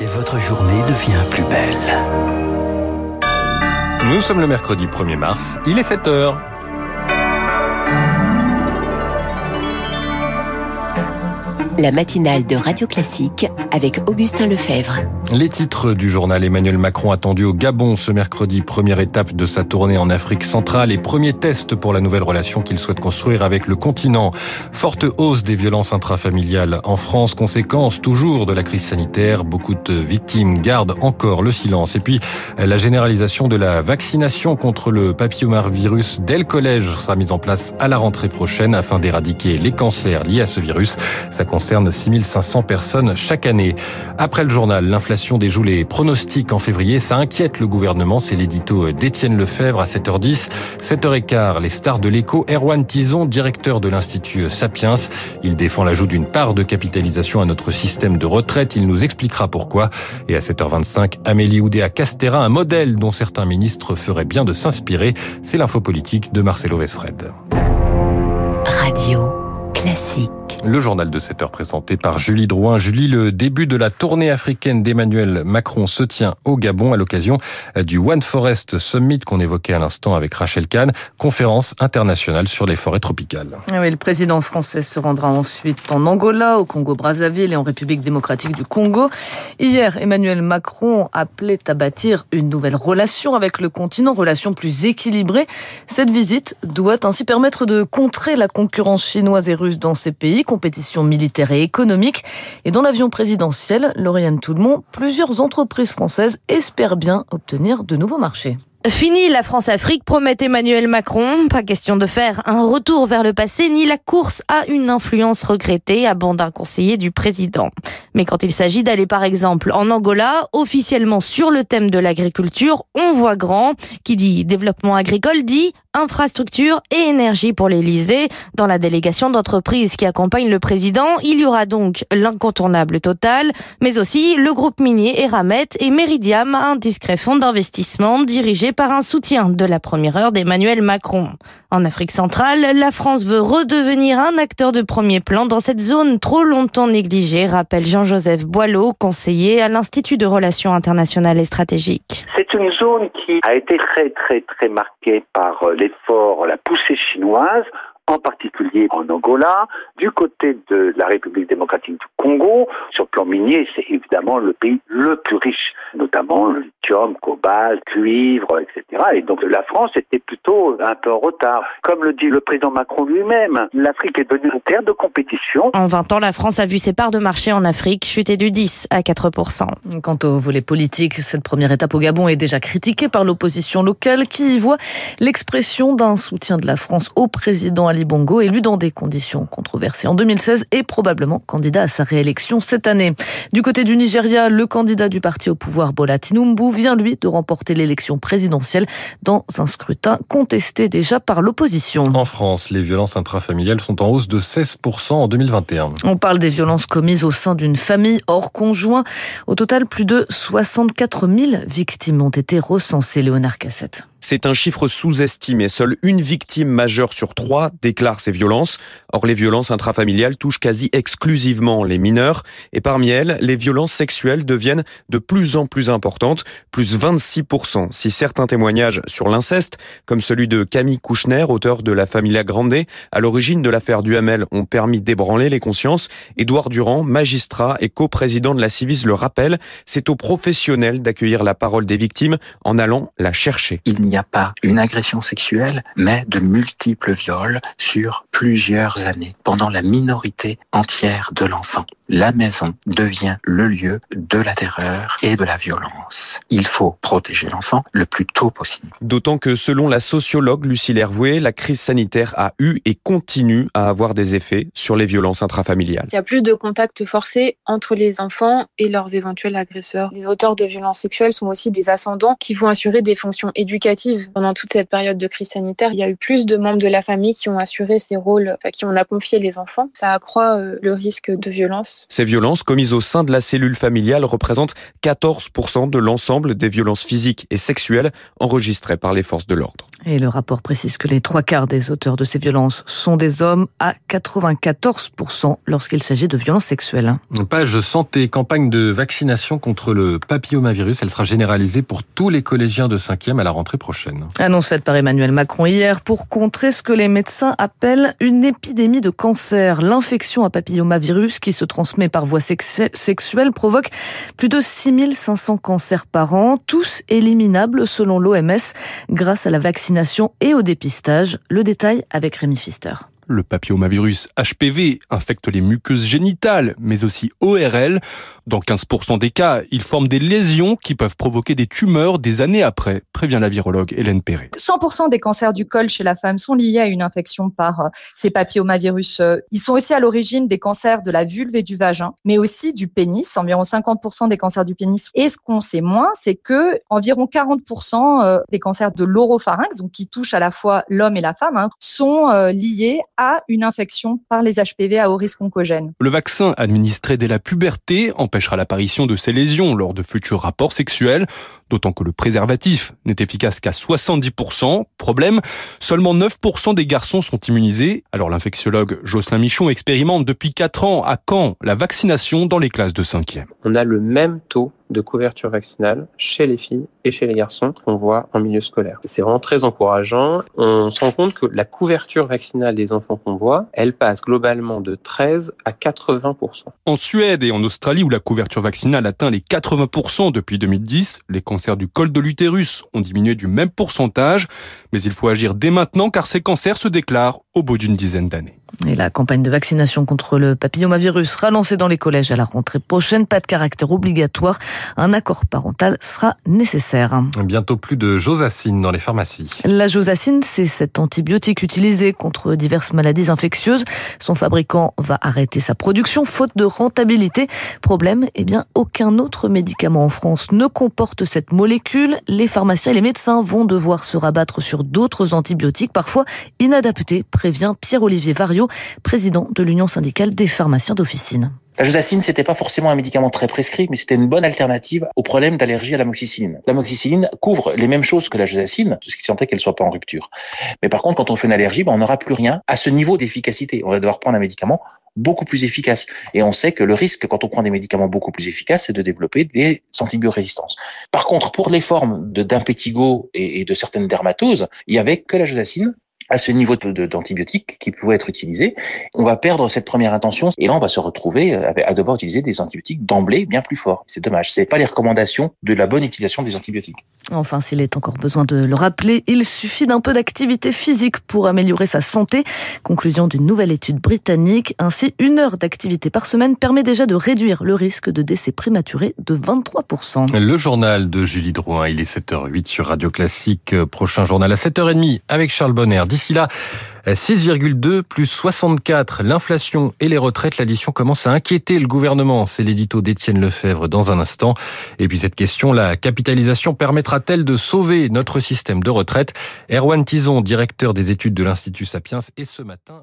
et votre journée devient plus belle. Nous sommes le mercredi 1er mars, il est 7 heures. La matinale de Radio Classique avec Augustin Lefebvre. Les titres du journal Emmanuel Macron attendu au Gabon ce mercredi, première étape de sa tournée en Afrique centrale et premier test pour la nouvelle relation qu'il souhaite construire avec le continent. Forte hausse des violences intrafamiliales en France, conséquence toujours de la crise sanitaire. Beaucoup de victimes gardent encore le silence. Et puis la généralisation de la vaccination contre le papillomavirus dès le collège sera mise en place à la rentrée prochaine afin d'éradiquer les cancers liés à ce virus. Ça concerne 6500 personnes chaque année. Après le journal, l'inflation déjoue les pronostics en février. Ça inquiète le gouvernement. C'est l'édito d'Étienne Lefebvre à 7h10. 7h15, les stars de l'écho. Erwan Tison, directeur de l'Institut Sapiens. Il défend l'ajout d'une part de capitalisation à notre système de retraite. Il nous expliquera pourquoi. Et à 7h25, Amélie Oudéa Castera, un modèle dont certains ministres feraient bien de s'inspirer. C'est l'info politique de Marcelo Vesfred. Radio classique. Le journal de 7 heures présenté par Julie Drouin. Julie, le début de la tournée africaine d'Emmanuel Macron se tient au Gabon à l'occasion du One Forest Summit qu'on évoquait à l'instant avec Rachel Kahn, conférence internationale sur les forêts tropicales. Oui, le président français se rendra ensuite en Angola, au Congo-Brazzaville et en République démocratique du Congo. Hier, Emmanuel Macron appelait à bâtir une nouvelle relation avec le continent, relation plus équilibrée. Cette visite doit ainsi permettre de contrer la concurrence chinoise et russe dans ces pays compétition militaire et économique. Et dans l'avion présidentiel, Lauriane Toulmont, plusieurs entreprises françaises espèrent bien obtenir de nouveaux marchés. Fini la France-Afrique, promet Emmanuel Macron. Pas question de faire un retour vers le passé, ni la course à une influence regrettée, abonde un conseiller du président. Mais quand il s'agit d'aller par exemple en Angola, officiellement sur le thème de l'agriculture, on voit grand. Qui dit développement agricole dit infrastructure et énergie pour l'Elysée. Dans la délégation d'entreprises qui accompagne le président, il y aura donc l'incontournable Total, mais aussi le groupe minier Eramet et Meridiam, un discret fonds d'investissement dirigé par un soutien de la première heure d'Emmanuel Macron. En Afrique centrale, la France veut redevenir un acteur de premier plan dans cette zone trop longtemps négligée, rappelle Jean-Joseph Boileau, conseiller à l'Institut de Relations internationales et stratégiques. C'est une zone qui a été très très très marquée par l'effort, la poussée chinoise en particulier en Angola, du côté de la République démocratique du Congo. Sur le plan minier, c'est évidemment le pays le plus riche, notamment le lithium, cobalt, cuivre, etc. Et donc la France était plutôt un peu en retard. Comme le dit le président Macron lui-même, l'Afrique est devenue une terre de compétition. En 20 ans, la France a vu ses parts de marché en Afrique chuter du 10 à 4% Quant au volet politique, cette première étape au Gabon est déjà critiquée par l'opposition locale qui y voit l'expression d'un soutien de la France au président Ali Bongo, élu dans des conditions controversées en 2016 et probablement candidat à sa réélection cette année. Du côté du Nigeria, le candidat du parti au pouvoir Bola Tinubu vient lui de remporter l'élection présidentielle dans un scrutin contesté déjà par l'opposition. En France, les violences intrafamiliales sont en hausse de 16% en 2021. On parle des violences commises au sein d'une famille hors conjoint. Au total, plus de 64 000 victimes ont été recensées, Léonard Cassette. C'est un chiffre sous-estimé. Seule une victime majeure sur trois déclare ces violences. Or, les violences intrafamiliales touchent quasi exclusivement les mineurs. Et parmi elles, les violences sexuelles deviennent de plus en plus importantes, plus 26%. Si certains témoignages sur l'inceste, comme celui de Camille Kouchner, auteur de La Familia Grande, à l'origine de l'affaire du Hamel, ont permis d'ébranler les consciences, Édouard Durand, magistrat et coprésident de la Civis, le rappelle, c'est aux professionnels d'accueillir la parole des victimes en allant la chercher n'y a pas une agression sexuelle, mais de multiples viols sur plusieurs années, pendant la minorité entière de l'enfant. La maison devient le lieu de la terreur et de la violence. Il faut protéger l'enfant le plus tôt possible. D'autant que selon la sociologue Lucille Hervouet, la crise sanitaire a eu et continue à avoir des effets sur les violences intrafamiliales. Il y a plus de contacts forcés entre les enfants et leurs éventuels agresseurs. Les auteurs de violences sexuelles sont aussi des ascendants qui vont assurer des fonctions éducatives pendant toute cette période de crise sanitaire, il y a eu plus de membres de la famille qui ont assuré ces rôles, enfin, qui on a confié les enfants. Ça accroît euh, le risque de violence. Ces violences commises au sein de la cellule familiale représentent 14% de l'ensemble des violences physiques et sexuelles enregistrées par les forces de l'ordre. Et le rapport précise que les trois quarts des auteurs de ces violences sont des hommes à 94% lorsqu'il s'agit de violences sexuelles. Page santé, campagne de vaccination contre le papillomavirus. Elle sera généralisée pour tous les collégiens de 5e à la rentrée prochaine. Annonce faite par Emmanuel Macron hier pour contrer ce que les médecins appellent une épidémie de cancer. L'infection à papillomavirus qui se transmet par voie sexuelle provoque plus de 6500 cancers par an, tous éliminables selon l'OMS grâce à la vaccination et au dépistage. Le détail avec Rémi Pfister. Le papillomavirus HPV infecte les muqueuses génitales, mais aussi ORL. Dans 15% des cas, il forme des lésions qui peuvent provoquer des tumeurs des années après, prévient la virologue Hélène Perret. 100% des cancers du col chez la femme sont liés à une infection par euh, ces papillomavirus. Euh, ils sont aussi à l'origine des cancers de la vulve et du vagin, mais aussi du pénis, environ 50% des cancers du pénis. Et ce qu'on sait moins, c'est que environ 40% euh, des cancers de l'oropharynx, donc qui touchent à la fois l'homme et la femme, hein, sont liés à une infection par les HPV à haut risque oncogène. Le vaccin administré dès la puberté empêchera l'apparition de ces lésions lors de futurs rapports sexuels, d'autant que le préservatif n'est efficace qu'à 70%. Problème, seulement 9% des garçons sont immunisés. Alors l'infectiologue Jocelyn Michon expérimente depuis 4 ans à Caen la vaccination dans les classes de 5e. On a le même taux de couverture vaccinale chez les filles et chez les garçons qu'on voit en milieu scolaire. C'est vraiment très encourageant. On se rend compte que la couverture vaccinale des enfants qu'on voit, elle passe globalement de 13 à 80%. En Suède et en Australie, où la couverture vaccinale atteint les 80% depuis 2010, les cancers du col de l'utérus ont diminué du même pourcentage. Mais il faut agir dès maintenant car ces cancers se déclarent au bout d'une dizaine d'années. Et la campagne de vaccination contre le papillomavirus sera lancée dans les collèges à la rentrée prochaine. Pas de caractère obligatoire. Un accord parental sera nécessaire. Bientôt plus de josacine dans les pharmacies. La josacine, c'est cet antibiotique utilisé contre diverses maladies infectieuses. Son fabricant va arrêter sa production faute de rentabilité. Problème, eh bien, aucun autre médicament en France ne comporte cette molécule. Les pharmaciens et les médecins vont devoir se rabattre sur d'autres antibiotiques, parfois inadaptés, prévient Pierre-Olivier Vario, président de l'Union syndicale des pharmaciens d'officine. La josacine, c'était pas forcément un médicament très prescrit, mais c'était une bonne alternative au problème d'allergie à l'amoxicilline. L'amoxicilline couvre les mêmes choses que la josacine, ce qui sentait qu'elle soit pas en rupture. Mais par contre, quand on fait une allergie, ben, on n'aura plus rien à ce niveau d'efficacité. On va devoir prendre un médicament beaucoup plus efficace. Et on sait que le risque, quand on prend des médicaments beaucoup plus efficaces, c'est de développer des antibiorésistances. Par contre, pour les formes d'impétigo et, de certaines dermatoses, il y avait que la josacine à ce niveau d'antibiotiques qui pouvait être utilisé, on va perdre cette première intention et là on va se retrouver à devoir utiliser des antibiotiques d'emblée bien plus forts. C'est dommage. C'est pas les recommandations de la bonne utilisation des antibiotiques. Enfin, s'il est encore besoin de le rappeler, il suffit d'un peu d'activité physique pour améliorer sa santé. Conclusion d'une nouvelle étude britannique. Ainsi, une heure d'activité par semaine permet déjà de réduire le risque de décès prématuré de 23%. Le journal de Julie Drouin, il est 7h08 sur Radio Classique. Prochain journal à 7h30 avec Charles Bonner. D'ici là, 6,2 plus 64. L'inflation et les retraites, l'addition commence à inquiéter le gouvernement. C'est l'édito d'Étienne Lefebvre dans un instant. Et puis cette question, la capitalisation permettra-t-elle de sauver notre système de retraite? Erwan Tison, directeur des études de l'Institut Sapiens, et ce matin...